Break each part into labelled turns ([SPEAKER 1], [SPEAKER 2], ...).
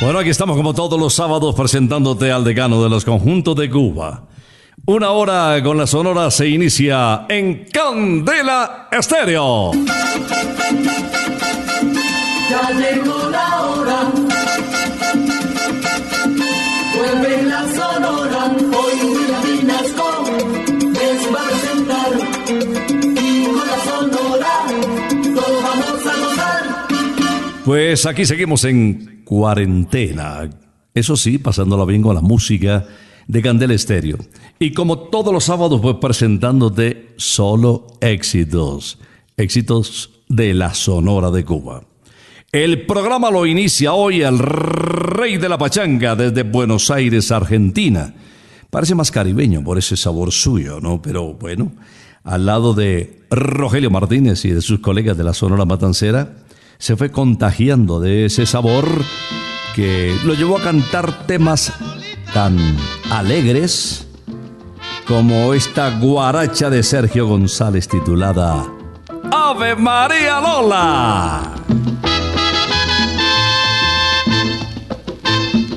[SPEAKER 1] Bueno, aquí estamos como todos los sábados presentándote al decano de los conjuntos de Cuba. Una hora con la sonora se inicia en Candela Estéreo. Pues aquí seguimos en cuarentena. Eso sí, pasándola bien con la música de Candela Estéreo. Y como todos los sábados, pues presentándote solo éxitos. Éxitos de la Sonora de Cuba. El programa lo inicia hoy el rey de la pachanga desde Buenos Aires, Argentina. Parece más caribeño por ese sabor suyo, ¿no? Pero bueno, al lado de Rogelio Martínez y de sus colegas de la Sonora Matancera, se fue contagiando de ese sabor que lo llevó a cantar temas tan alegres como esta guaracha de Sergio González titulada Ave María Lola.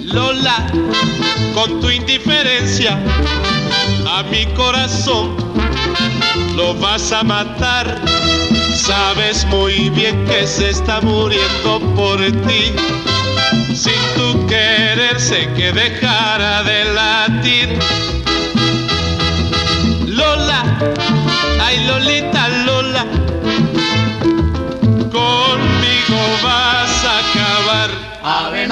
[SPEAKER 2] Lola, con tu indiferencia a mi corazón lo vas a matar Sabes muy bien que se está muriendo por ti. Sin tu querer sé que dejara de latir. Lola, ay Lolita Lola, conmigo vas a acabar.
[SPEAKER 3] Ave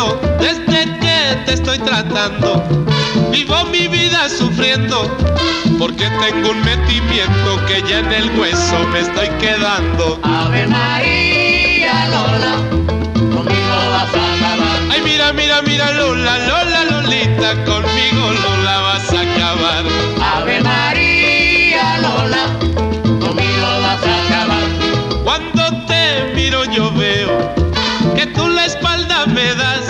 [SPEAKER 2] sufriendo. Desde que te estoy tratando, vivo mi vida sufriendo. Porque tengo un metimiento que ya en el hueso me estoy quedando.
[SPEAKER 3] Ave María Lola, conmigo vas a acabar.
[SPEAKER 2] Ay, mira, mira, mira, Lola, Lola, Lolita, conmigo Lola vas a acabar.
[SPEAKER 3] Ave María Lola, conmigo vas a acabar.
[SPEAKER 2] Cuando te miro yo veo que tú la espalda me das.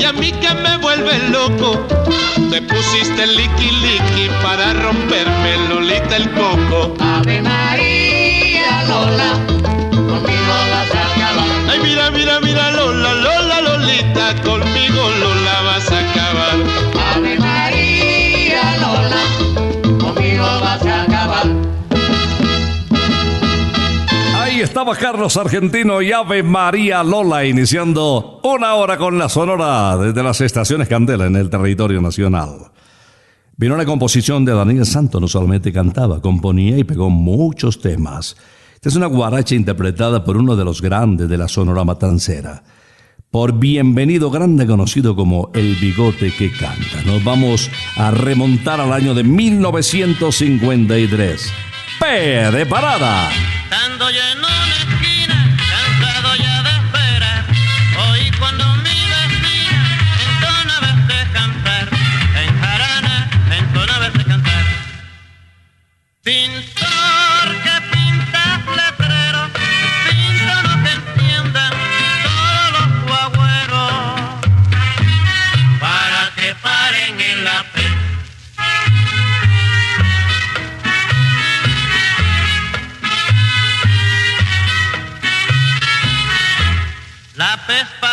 [SPEAKER 2] y a mí que me vuelve loco. Te pusiste liqui liqui para romperme Lolita el coco.
[SPEAKER 3] Ave María Lola, conmigo vas a acabar.
[SPEAKER 2] Ay, mira, mira, mira, Lola, Lola, Lolita, conmigo
[SPEAKER 1] estaba Carlos Argentino y Ave María Lola iniciando una hora con la sonora desde las estaciones Candela en el territorio nacional. Vino la composición de Daniel Santos, no solamente cantaba, componía y pegó muchos temas. Esta es una guaracha interpretada por uno de los grandes de la sonora matancera. Por bienvenido grande conocido como El Bigote que Canta. Nos vamos a remontar al año de 1953. P de parada.
[SPEAKER 4] Estando yo Pintor que pinta letrero, pinta no te entiendan todos los guagüeros para que paren en la pena.
[SPEAKER 5] La pespa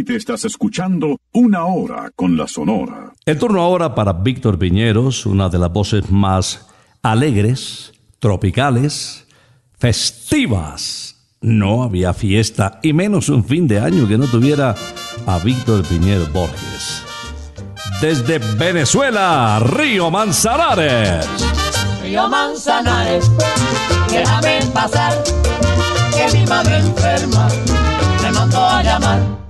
[SPEAKER 5] satélite estás escuchando Una Hora con la Sonora.
[SPEAKER 1] El turno ahora para Víctor Piñeros, una de las voces más alegres, tropicales, festivas. No había fiesta y menos un fin de año que no tuviera a Víctor Piñeros Borges. Desde Venezuela, Río Manzanares.
[SPEAKER 3] Río Manzanares, déjame pasar, que mi madre enferma me mandó a llamar.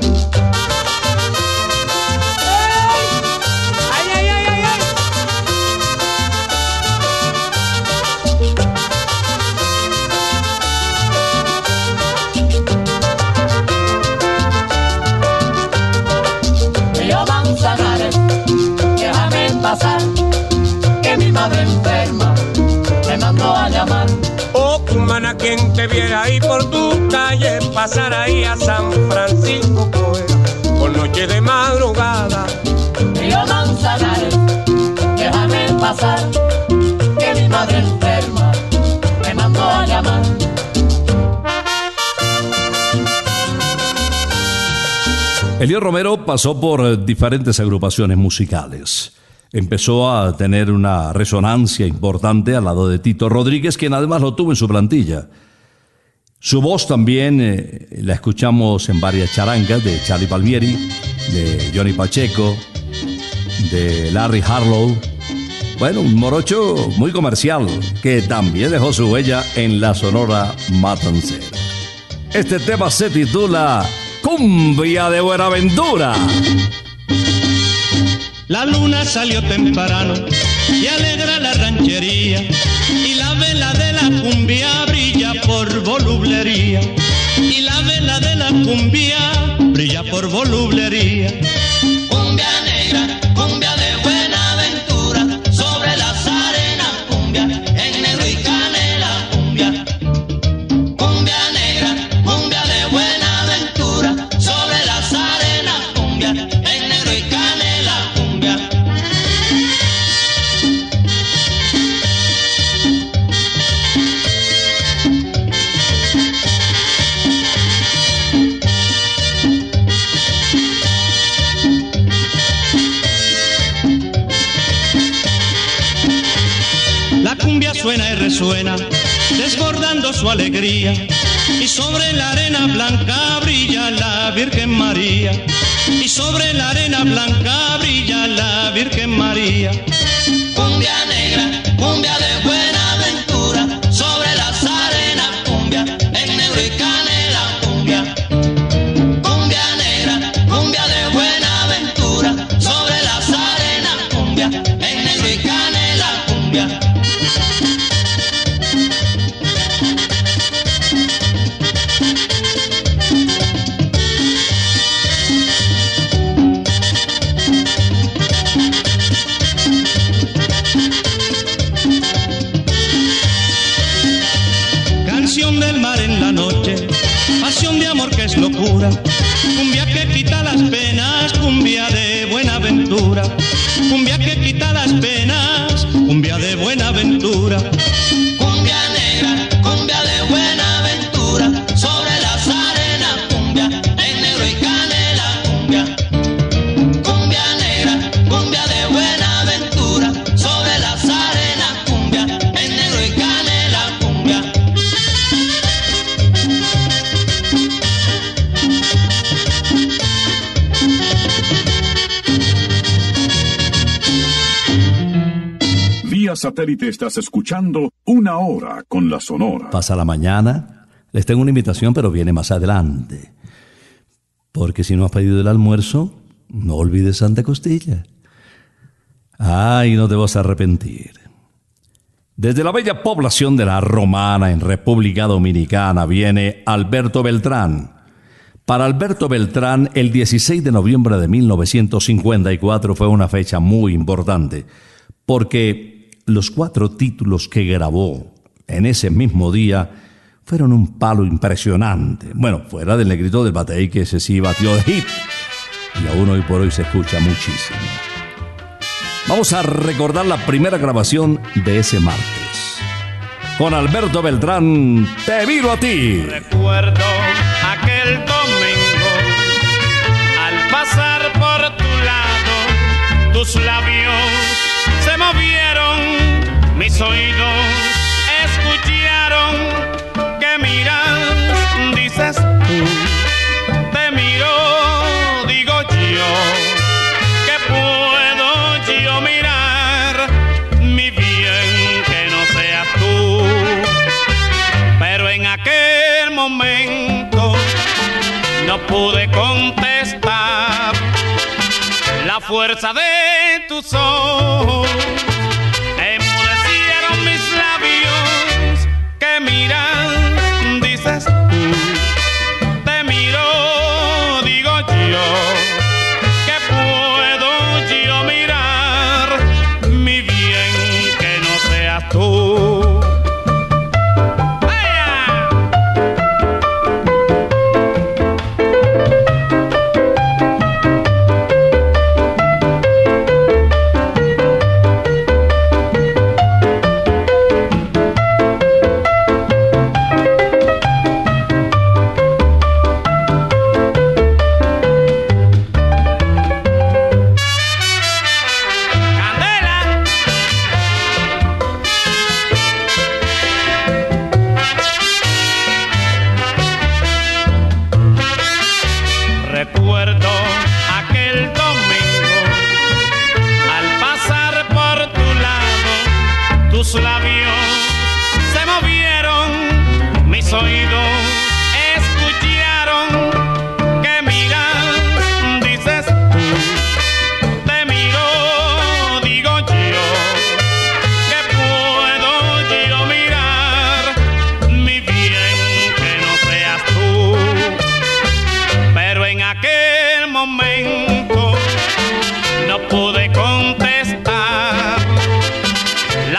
[SPEAKER 6] Quien te viera ahí por tu calle, pasar ahí a San Francisco, pues, por noche de madrugada.
[SPEAKER 3] Río Manzanares, déjame pasar, que mi madre enferma me mandó a llamar.
[SPEAKER 1] Elías Romero pasó por diferentes agrupaciones musicales. Empezó a tener una resonancia importante al lado de Tito Rodríguez, quien además lo tuvo en su plantilla. Su voz también eh, la escuchamos en varias charangas de Charlie Palmieri, de Johnny Pacheco, de Larry Harlow. Bueno, un morocho muy comercial que también dejó su huella en la sonora matancera. Este tema se titula Cumbia de Buenaventura.
[SPEAKER 7] La luna salió temprano y alegra la ranchería y la vela de la cumbia brilla por volublería y la vela de la cumbia brilla por volublería.
[SPEAKER 8] Y sobre
[SPEAKER 7] la arena blanca brilla la Virgen María. Y sobre la arena blanca
[SPEAKER 5] satélite estás escuchando Una Hora con la Sonora.
[SPEAKER 1] Pasa la mañana. Les tengo una invitación, pero viene más adelante. Porque si no has pedido el almuerzo, no olvides Santa Costilla. Ay, no te vas a arrepentir. Desde la bella población de la Romana en República Dominicana viene Alberto Beltrán. Para Alberto Beltrán, el 16 de noviembre de 1954 fue una fecha muy importante, porque los cuatro títulos que grabó en ese mismo día fueron un palo impresionante. Bueno, fuera del negrito del batey que ese sí batió de hit, y aún hoy por hoy se escucha muchísimo. Vamos a recordar la primera grabación de ese martes. Con Alberto Beltrán, te miro a ti.
[SPEAKER 9] Recuerdo aquel domingo al pasar por tu lado, tus labios se movieron, mis oídos escucharon que miras, dices tú, te miro, digo yo, que puedo yo mirar, mi bien que no seas tú pero en aquel momento no pude contestar. La fuerza de tus ojos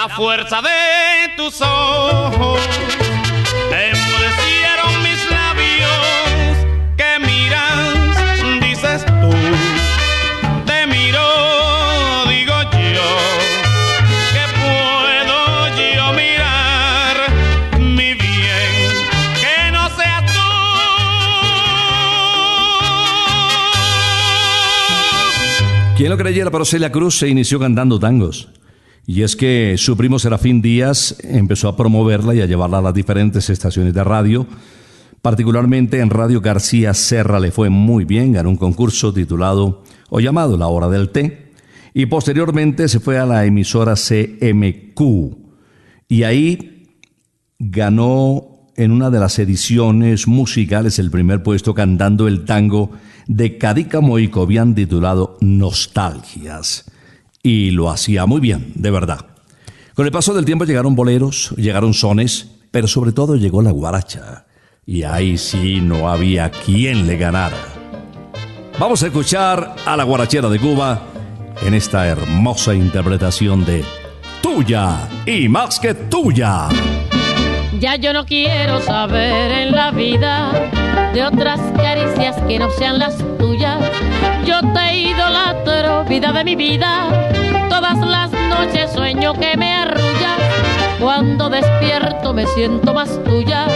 [SPEAKER 9] La fuerza de tus ojos enmudecieron mis labios que miras, dices tú. Te miro, digo yo, que puedo yo mirar mi bien, que no seas tú.
[SPEAKER 1] Quien lo creyera, pero Celia Cruz se inició cantando tangos. Y es que su primo Serafín Díaz empezó a promoverla y a llevarla a las diferentes estaciones de radio. Particularmente en Radio García Serra le fue muy bien, ganó un concurso titulado o llamado La Hora del Té. Y posteriormente se fue a la emisora CMQ. Y ahí ganó en una de las ediciones musicales el primer puesto cantando el tango de Cadícamo y Cobian titulado Nostalgias. Y lo hacía muy bien, de verdad. Con el paso del tiempo llegaron boleros, llegaron sones, pero sobre todo llegó la guaracha. Y ahí sí no había quien le ganara. Vamos a escuchar a la guarachera de Cuba en esta hermosa interpretación de Tuya y más que tuya.
[SPEAKER 10] Ya yo no quiero saber en la vida de otras caricias que no sean las tuyas. Yo te idolatro, vida de mi vida. Todas las noches sueño que me arrullas. Cuando despierto me siento más tuya.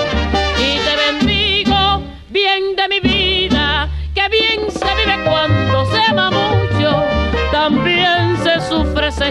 [SPEAKER 10] Y te bendigo, bien de mi vida. Que bien se vive cuando se ama mucho. También se sufre, se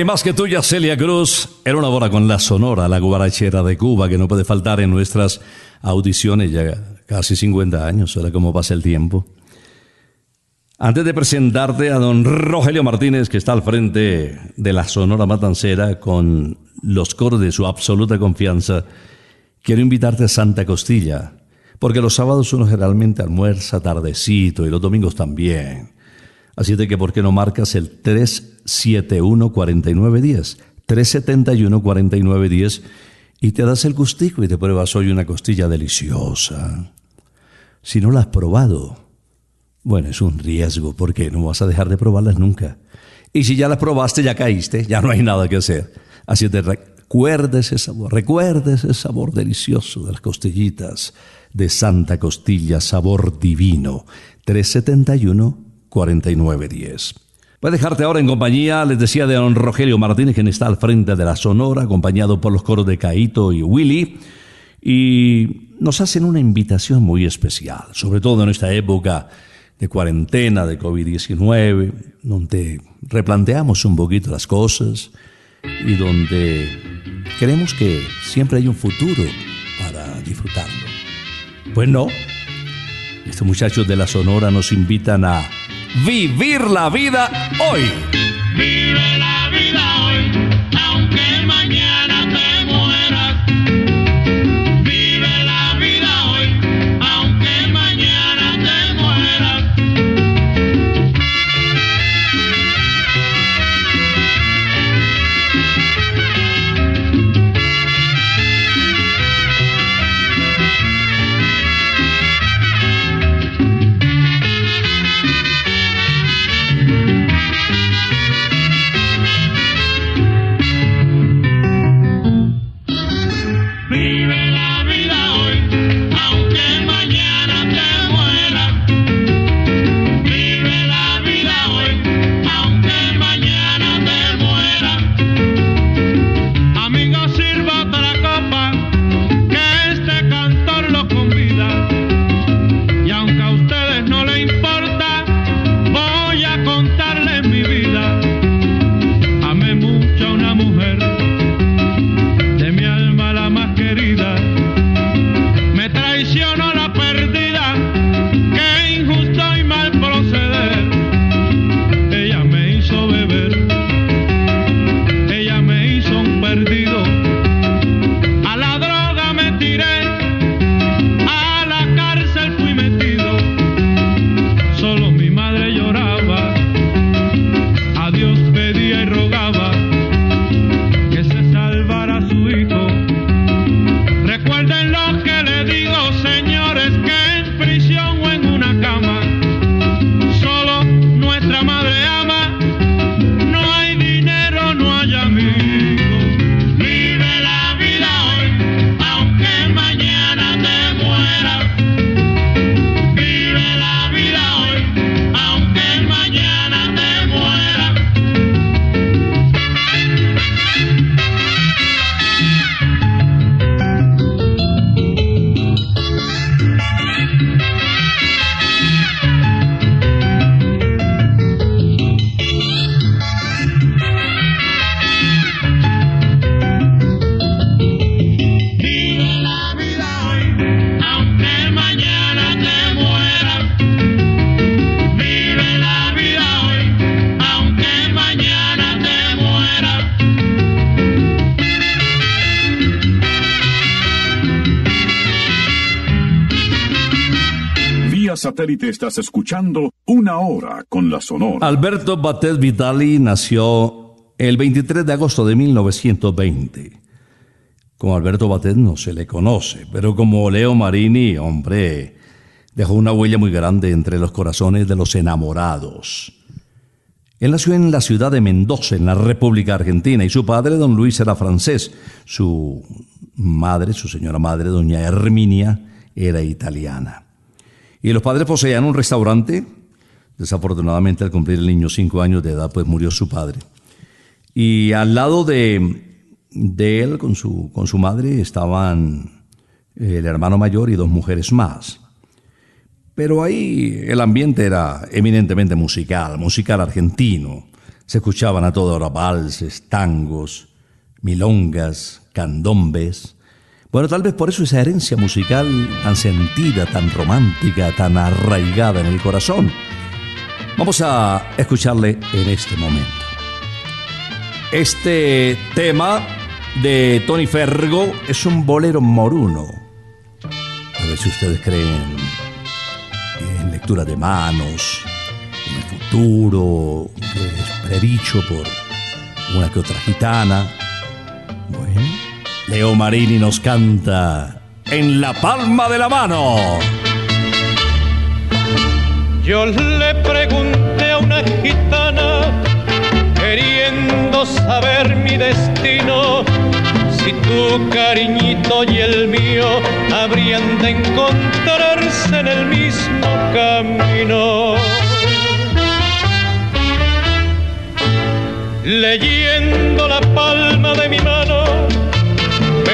[SPEAKER 10] Y
[SPEAKER 1] más que tuya, Celia Cruz. Era una boda con la Sonora, la guarachera de Cuba, que no puede faltar en nuestras audiciones ya casi 50 años, ahora como pasa el tiempo. Antes de presentarte a don Rogelio Martínez, que está al frente de la Sonora Matancera con los coros de su absoluta confianza, quiero invitarte a Santa Costilla, porque los sábados uno generalmente almuerza tardecito y los domingos también. Así de que, ¿por qué no marcas el 371-4910? 371-4910 y te das el gustico y te pruebas hoy una costilla deliciosa. Si no la has probado, bueno, es un riesgo porque no vas a dejar de probarlas nunca. Y si ya las probaste, ya caíste, ya no hay nada que hacer. Así te recuerda ese sabor, recuerda ese sabor delicioso de las costillitas de Santa Costilla, sabor divino. 371-4910. Voy a dejarte ahora en compañía, les decía, de don Rogelio Martínez, quien está al frente de la Sonora, acompañado por los coros de Caito y Willy. Y nos hacen una invitación muy especial, sobre todo en esta época de cuarentena, de COVID-19, donde replanteamos un poquito las cosas y donde queremos que siempre hay un futuro para disfrutarlo. Pues no, estos muchachos de la Sonora nos invitan a vivir la vida hoy.
[SPEAKER 5] Satélite estás escuchando Una Hora con la Sonora.
[SPEAKER 1] Alberto Batet Vitali nació el 23 de agosto de 1920. Como Alberto Batet no se le conoce, pero como Leo Marini, hombre, dejó una huella muy grande entre los corazones de los enamorados. Él nació en la ciudad de Mendoza, en la República Argentina, y su padre, don Luis, era francés. Su madre, su señora madre, doña Herminia, era italiana. Y los padres poseían un restaurante. Desafortunadamente, al cumplir el niño cinco años de edad, pues murió su padre. Y al lado de, de él, con su, con su madre, estaban el hermano mayor y dos mujeres más. Pero ahí el ambiente era eminentemente musical, musical argentino. Se escuchaban a toda hora valses, tangos, milongas, candombes. Bueno, tal vez por eso esa herencia musical tan sentida, tan romántica, tan arraigada en el corazón. Vamos a escucharle en este momento. Este tema de Tony Fergo es un bolero moruno. A ver si ustedes creen en lectura de manos, en el futuro, que es predicho por una que otra gitana. Leo Marini nos canta En la palma de la mano.
[SPEAKER 11] Yo le pregunté a una gitana, queriendo saber mi destino, si tu cariñito y el mío habrían de encontrarse en el mismo camino. Leyendo la palma de mi mano,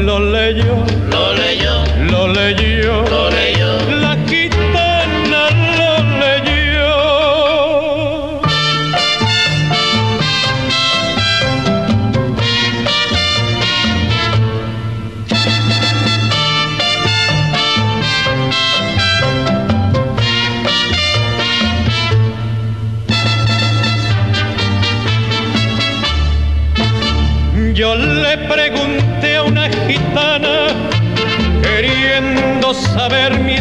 [SPEAKER 11] Lo leyó, lo leyó,
[SPEAKER 7] lo leyó.
[SPEAKER 11] lo leyó.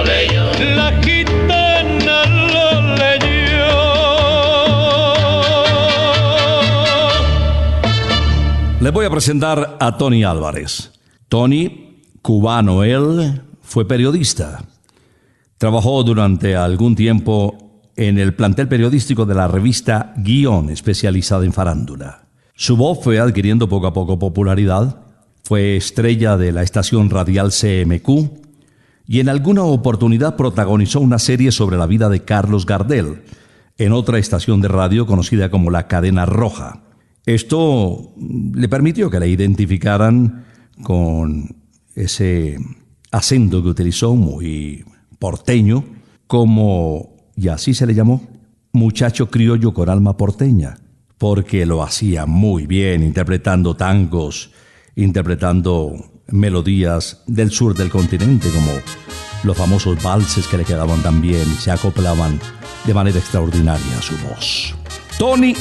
[SPEAKER 7] leyó.
[SPEAKER 1] Voy a presentar a Tony Álvarez. Tony, cubano él, fue periodista. Trabajó durante algún tiempo en el plantel periodístico de la revista Guión, especializada en farándula. Su voz fue adquiriendo poco a poco popularidad. Fue estrella de la estación radial CMQ y en alguna oportunidad protagonizó una serie sobre la vida de Carlos Gardel en otra estación de radio conocida como la Cadena Roja. Esto le permitió que la identificaran con ese acento que utilizó muy porteño, como, y así se le llamó, muchacho criollo con alma porteña, porque lo hacía muy bien interpretando tangos, interpretando melodías del sur del continente, como los famosos valses que le quedaban tan bien y se acoplaban de manera extraordinaria a su voz. Tony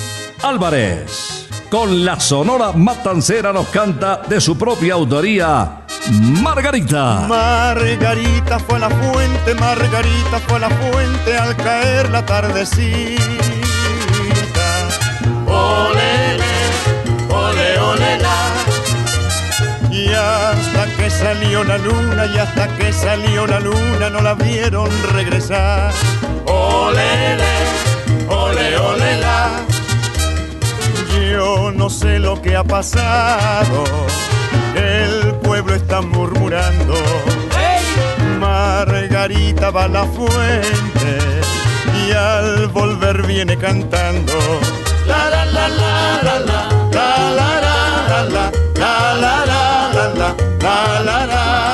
[SPEAKER 1] Álvarez, con la sonora matancera nos canta de su propia autoría, Margarita.
[SPEAKER 12] Margarita fue la fuente, Margarita fue la fuente al caer la tardecita.
[SPEAKER 3] Olele, ole, ole.
[SPEAKER 12] Y hasta que salió la luna, y hasta que salió la luna, no la vieron regresar. Olele, ole, ole. Yo no sé lo que ha pasado, el pueblo está murmurando. Margarita va a la fuente y al volver viene cantando. La la la la la la la la la la la la la la la la la la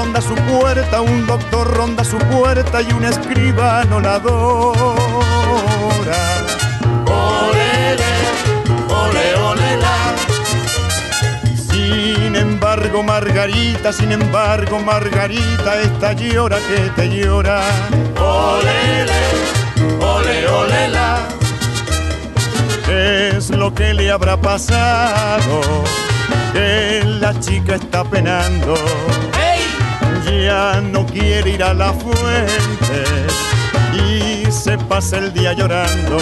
[SPEAKER 12] ronda su puerta, un doctor ronda su puerta y un escribano la adora. Olele, ole, ole, la. Sin embargo, Margarita, sin embargo, Margarita, esta llora que te llora. Olele, ole, ole, la. Es lo que le habrá pasado, que la chica está penando no quiere ir a la fuente y se pasa el día llorando.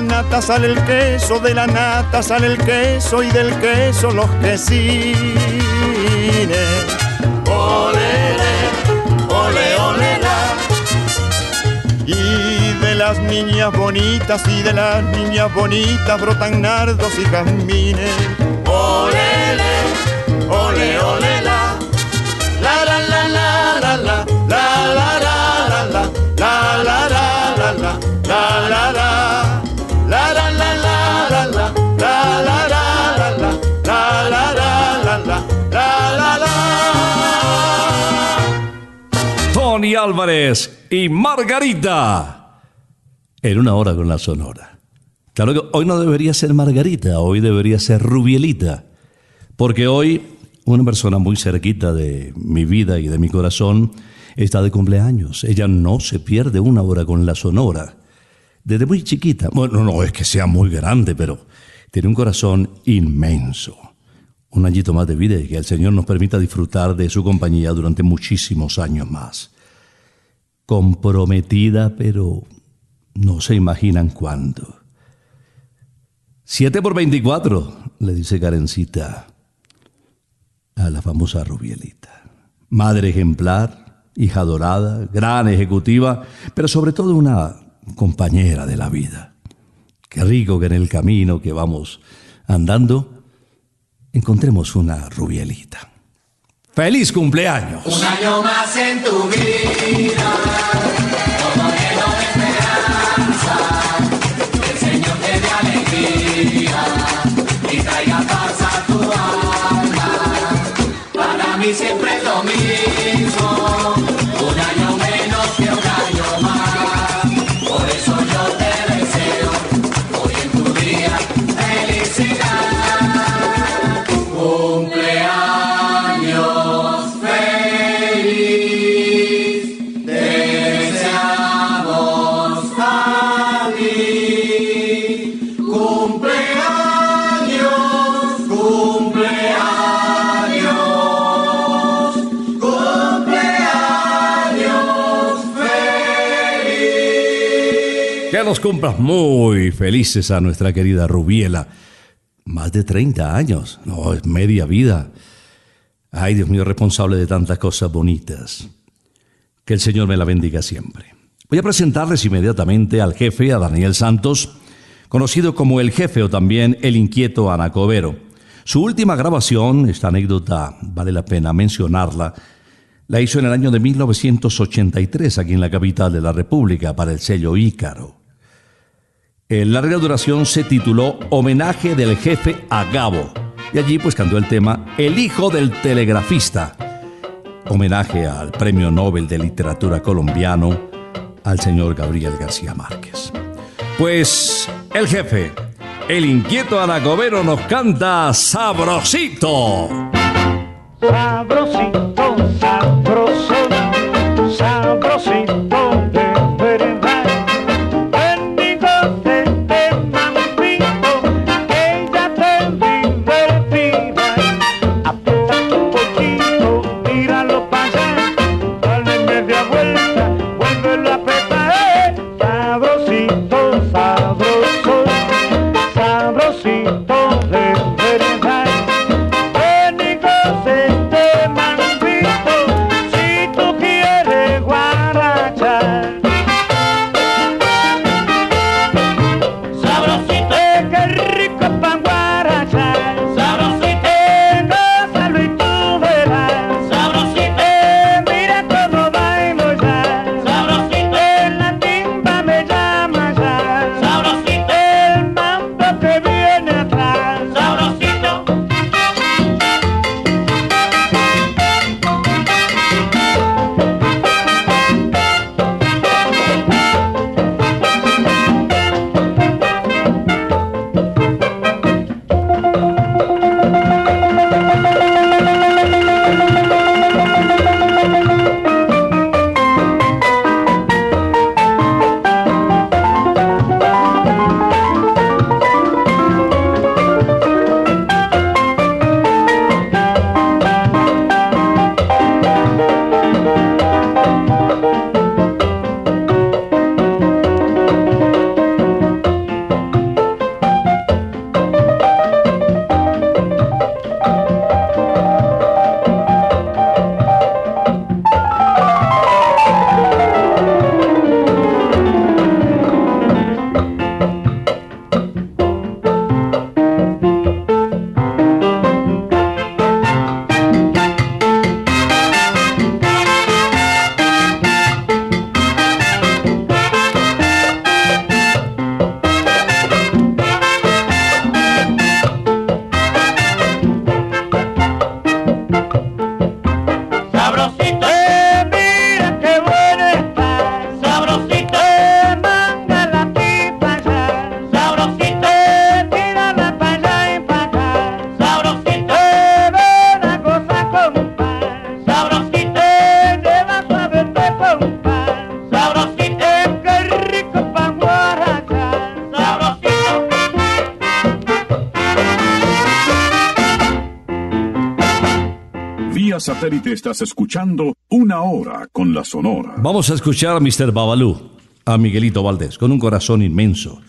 [SPEAKER 12] La nata sale el queso, de la nata sale el queso y del queso los quesines. Olele, ole, ole, la. Y de las niñas bonitas y de las niñas bonitas brotan nardos y jazmines. Olele, ole, ole,
[SPEAKER 1] Álvarez y Margarita. En una hora con la sonora. Claro que hoy no debería ser Margarita, hoy debería ser Rubielita. Porque hoy una persona muy cerquita de mi vida y de mi corazón está de cumpleaños. Ella no se pierde una hora con la sonora. Desde muy chiquita, bueno, no es que sea muy grande, pero tiene un corazón inmenso. Un añito más de vida y que el Señor nos permita disfrutar de su compañía durante muchísimos años más. Comprometida, pero no se imaginan cuándo. Siete por 24, le dice Karencita a la famosa Rubielita. Madre ejemplar, hija dorada, gran ejecutiva, pero sobre todo una compañera de la vida. Qué rico que en el camino que vamos andando encontremos una Rubielita. ¡Feliz cumpleaños!
[SPEAKER 3] Un año más en tu vida, todo lleno de esperanza. El Señor te dé alegría y traiga paz tu alma. Para mí siempre
[SPEAKER 1] nos cumplas muy felices a nuestra querida Rubiela. Más de 30 años, no, es media vida. Ay, Dios mío, responsable de tantas cosas bonitas. Que el Señor me la bendiga siempre. Voy a presentarles inmediatamente al jefe, a Daniel Santos, conocido como el jefe o también el inquieto Anacobero. Su última grabación, esta anécdota vale la pena mencionarla, la hizo en el año de 1983 aquí en la capital de la República para el sello Ícaro. En larga duración se tituló Homenaje del jefe a Gabo. Y allí pues cantó el tema El hijo del telegrafista. Homenaje al Premio Nobel de Literatura colombiano al señor Gabriel García Márquez. Pues el jefe, el inquieto Anacobero nos canta Sabrosito.
[SPEAKER 13] Sabrosito, sabroso, sabrosito
[SPEAKER 5] satélite estás escuchando Una Hora con la Sonora.
[SPEAKER 1] Vamos a escuchar a Mr. Babalú, a Miguelito Valdés, con un corazón inmenso.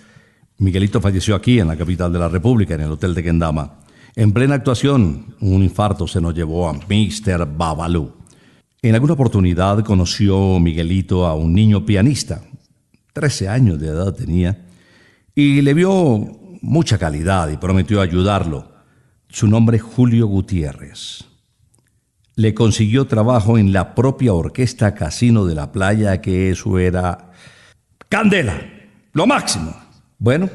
[SPEAKER 1] Miguelito falleció aquí, en la capital de la República, en el Hotel de Kendama. En plena actuación, un infarto se nos llevó a Mr. Babalú. En alguna oportunidad conoció Miguelito a un niño pianista, 13 años de edad tenía, y le vio mucha calidad y prometió ayudarlo. Su nombre es Julio Gutiérrez le consiguió trabajo en la propia orquesta Casino de la Playa, que eso era candela, lo máximo. Bueno,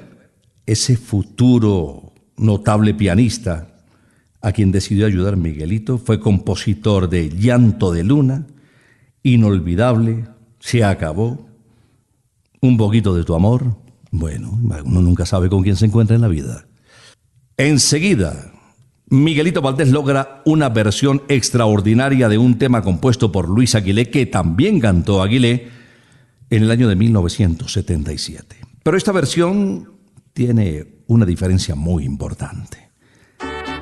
[SPEAKER 1] ese futuro notable pianista a quien decidió ayudar Miguelito fue compositor de Llanto de Luna, Inolvidable, Se acabó, Un poquito de tu amor. Bueno, uno nunca sabe con quién se encuentra en la vida. Enseguida, Miguelito Valdés logra una versión extraordinaria de un tema compuesto por Luis Aguilé, que también cantó Aguilé en el año de 1977. Pero esta versión tiene una diferencia muy importante.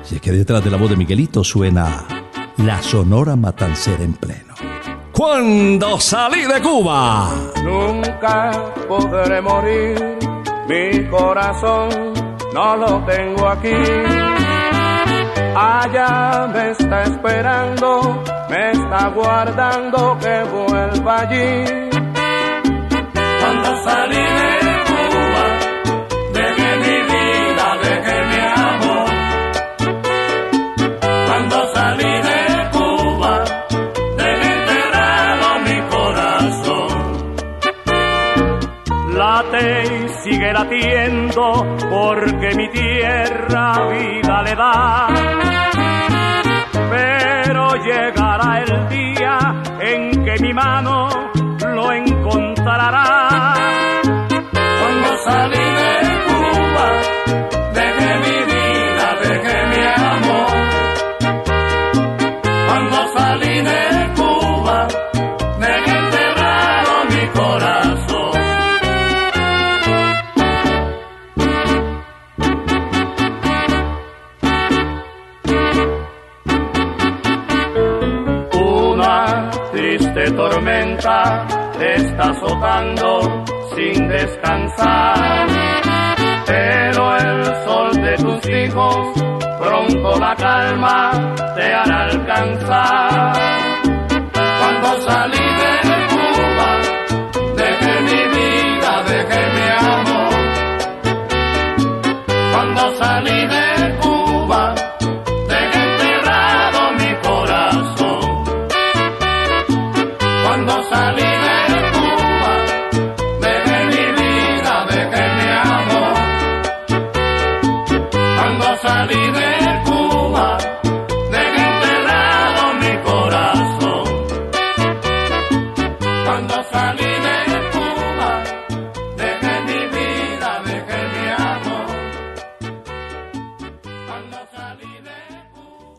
[SPEAKER 1] Si es que detrás de la voz de Miguelito suena la sonora matancera en pleno. Cuando salí de Cuba.
[SPEAKER 14] Nunca podré morir, mi corazón no lo tengo aquí. Allá me está esperando, me está guardando que vuelva allí.
[SPEAKER 3] Cuando salí
[SPEAKER 13] sigue latiendo porque mi tierra vida le da. Pero llegará el día en que mi mano lo encontrará.
[SPEAKER 3] Cuando salí
[SPEAKER 14] te está azotando sin descansar. Pero el sol de tus hijos pronto la calma te hará alcanzar. Cuando salí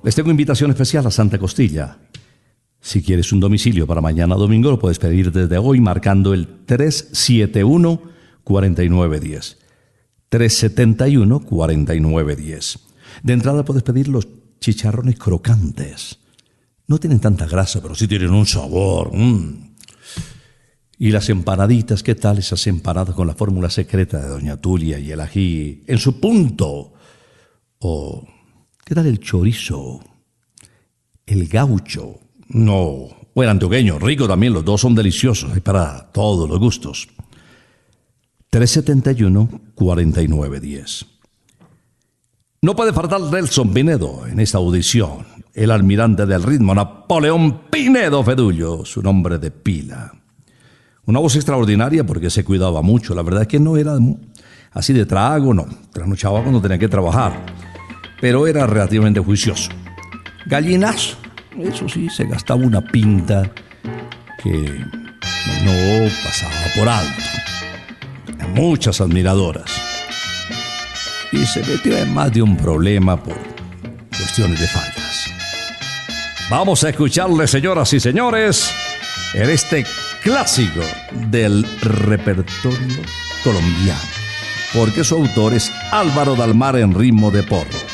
[SPEAKER 1] Les tengo invitación especial a Santa Costilla. Si quieres un domicilio para mañana domingo, lo puedes pedir desde hoy marcando el 371-4910. 371-4910. De entrada puedes pedir los chicharrones crocantes. No tienen tanta grasa, pero sí tienen un sabor. mm. Y las empanaditas, ¿qué tal esas empanadas con la fórmula secreta de Doña Tulia y el ají en su punto? O, ¿qué tal el chorizo? El gaucho. No. O el antioqueño, rico también, los dos son deliciosos, hay para todos los gustos. 371-4910. No puede faltar Nelson Pinedo en esta audición. El almirante del ritmo, Napoleón Pinedo Fedullo, su nombre de pila. Una voz extraordinaria porque se cuidaba mucho. La verdad es que no era así de trago, no. Trasnochaba cuando tenía que trabajar. Pero era relativamente juicioso. Gallinazo. Eso sí, se gastaba una pinta que no pasaba por alto. Muchas admiradoras. Y se metió en más de un problema por cuestiones de fallas. Vamos a escucharle, señoras y señores, en este clásico del repertorio colombiano, porque su autor es Álvaro Dalmar en ritmo de porro.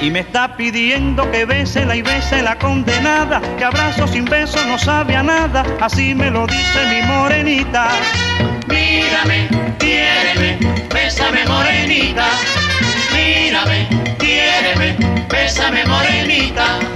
[SPEAKER 15] Y me está pidiendo que bésela y bese la condenada, que abrazo sin beso no sabe a nada, así me lo dice mi morenita.
[SPEAKER 7] Mírame, quiéreme, bésame morenita. Mírame, quiéreme, bésame morenita.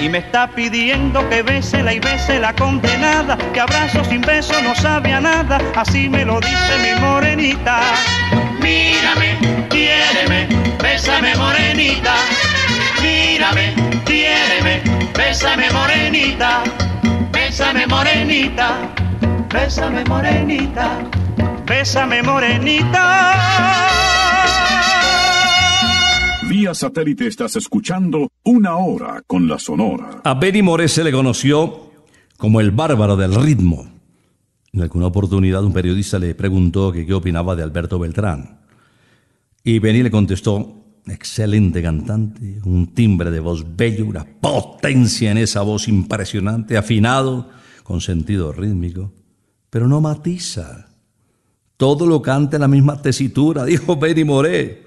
[SPEAKER 15] Y me está pidiendo que bésela y bese la condenada, que abrazo sin beso no sabe a nada, así me lo dice mi morenita.
[SPEAKER 7] Mírame, quiéreme, bésame morenita. Mírame, quiéreme, bésame morenita. Bésame morenita, bésame morenita.
[SPEAKER 15] Bésame morenita.
[SPEAKER 5] Satélite estás escuchando Una Hora con la Sonora.
[SPEAKER 1] A Benny Moré se le conoció como el bárbaro del ritmo. En alguna oportunidad un periodista le preguntó que qué opinaba de Alberto Beltrán. Y Benny le contestó, excelente cantante, un timbre de voz bello, una potencia en esa voz impresionante, afinado, con sentido rítmico, pero no matiza. Todo lo canta en la misma tesitura, dijo Benny Moré.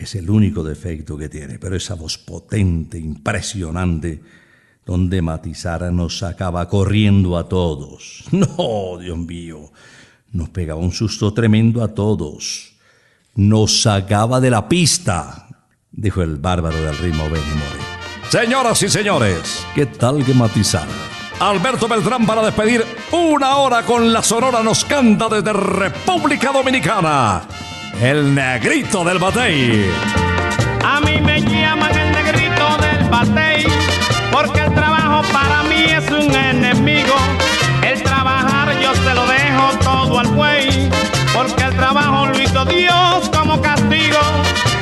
[SPEAKER 1] Es el único defecto que tiene, pero esa voz potente, impresionante, donde Matizara nos sacaba corriendo a todos. No, Dios mío, nos pegaba un susto tremendo a todos. Nos sacaba de la pista, dijo el bárbaro del ritmo Benny More. Señoras y señores, ¿qué tal que Matizara? Alberto Beltrán para despedir una hora con la Sonora nos canta desde República Dominicana. El negrito del batey.
[SPEAKER 9] A mí me llaman el negrito del batey, porque el trabajo para mí es un enemigo. El trabajar yo se lo dejo todo al buey, porque el trabajo lo hizo Dios como castigo.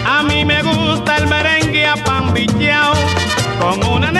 [SPEAKER 9] A mí me gusta el merengue apambillao, con una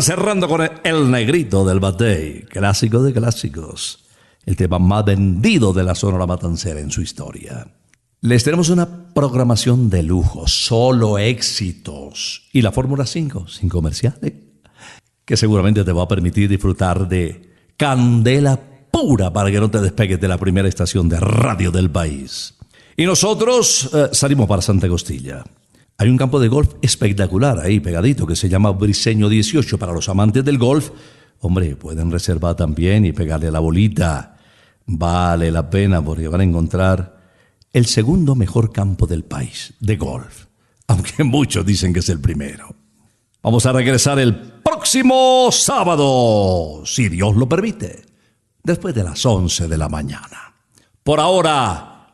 [SPEAKER 1] Cerrando con El Negrito del Batey, clásico de clásicos, el tema más vendido de la Sonora Matancera en su historia. Les tenemos una programación de lujo, solo éxitos y la Fórmula 5, sin comerciales, que seguramente te va a permitir disfrutar de candela pura para que no te despegues de la primera estación de radio del país. Y nosotros eh, salimos para Santa Costilla. Hay un campo de golf espectacular ahí pegadito que se llama Briseño 18 para los amantes del golf. Hombre, pueden reservar también y pegarle la bolita. Vale la pena porque van a encontrar el segundo mejor campo del país de golf, aunque muchos dicen que es el primero. Vamos a regresar el próximo sábado, si Dios lo permite, después de las 11 de la mañana. Por ahora,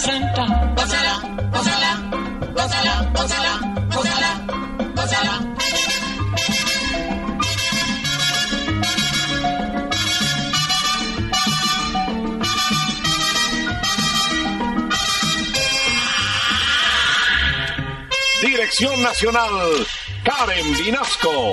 [SPEAKER 3] Santa, gózala, gózala, gózala, gózala, gózala, gózala.
[SPEAKER 16] Dirección Nacional, Karen Vinasco.